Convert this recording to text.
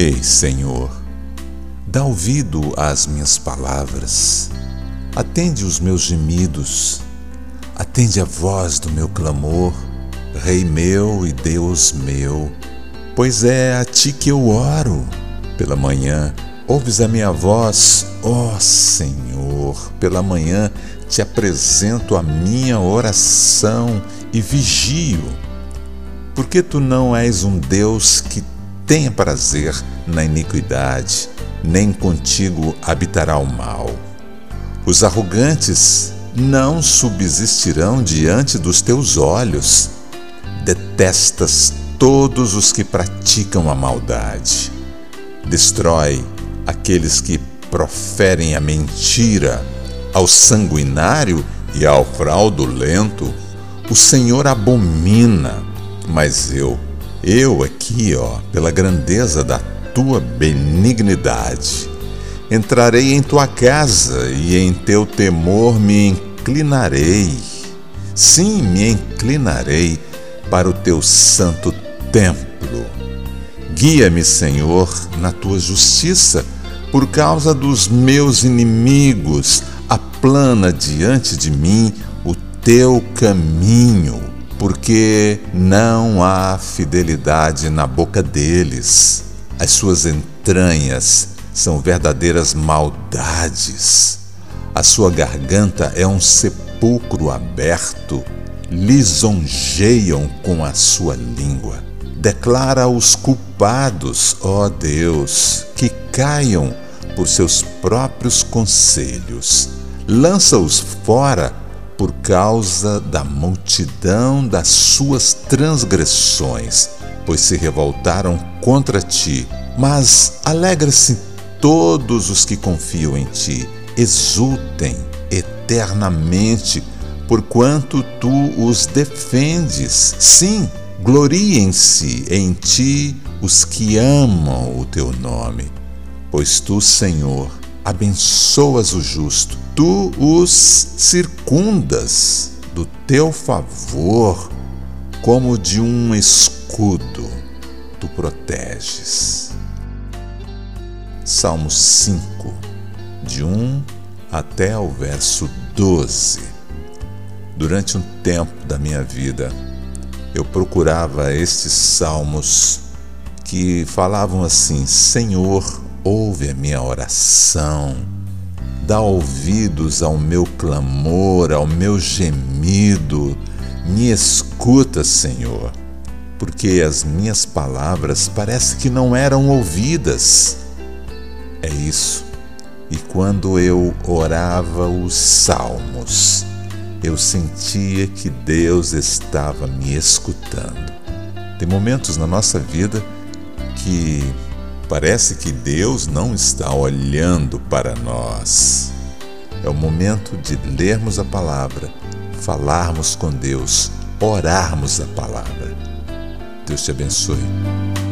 Ei, Senhor, dá ouvido às minhas palavras, atende os meus gemidos, atende a voz do meu clamor, Rei meu e Deus meu, pois é a ti que eu oro. Pela manhã, ouves a minha voz, ó Senhor, pela manhã te apresento a minha oração e vigio, porque tu não és um Deus que tenha prazer na iniquidade, nem contigo habitará o mal. Os arrogantes não subsistirão diante dos teus olhos. Detestas todos os que praticam a maldade. Destrói aqueles que proferem a mentira, ao sanguinário e ao fraudulento. O Senhor abomina, mas eu eu aqui, ó, pela grandeza da tua benignidade, entrarei em tua casa e em teu temor me inclinarei. Sim, me inclinarei para o teu santo templo. Guia-me, Senhor, na tua justiça, por causa dos meus inimigos, aplana diante de mim o teu caminho porque não há fidelidade na boca deles. As suas entranhas são verdadeiras maldades. A sua garganta é um sepulcro aberto. Lisonjeiam com a sua língua. Declara os culpados, ó Deus, que caiam por seus próprios conselhos. Lança-os fora por causa da multidão das suas transgressões, pois se revoltaram contra ti. Mas alegra-se todos os que confiam em ti, exultem eternamente, porquanto tu os defendes. Sim, gloriem-se em ti os que amam o teu nome, pois tu, Senhor, abençoas o justo, tu os circundas do teu favor, como de um escudo, tu proteges. Salmo 5, de 1 até o verso 12. Durante um tempo da minha vida, eu procurava estes salmos que falavam assim: Senhor, ouve a minha oração, dá ouvidos ao meu clamor, ao meu gemido, me escuta, Senhor, porque as minhas palavras parece que não eram ouvidas. É isso. E quando eu orava os salmos, eu sentia que Deus estava me escutando. Tem momentos na nossa vida que Parece que Deus não está olhando para nós. É o momento de lermos a palavra, falarmos com Deus, orarmos a palavra. Deus te abençoe.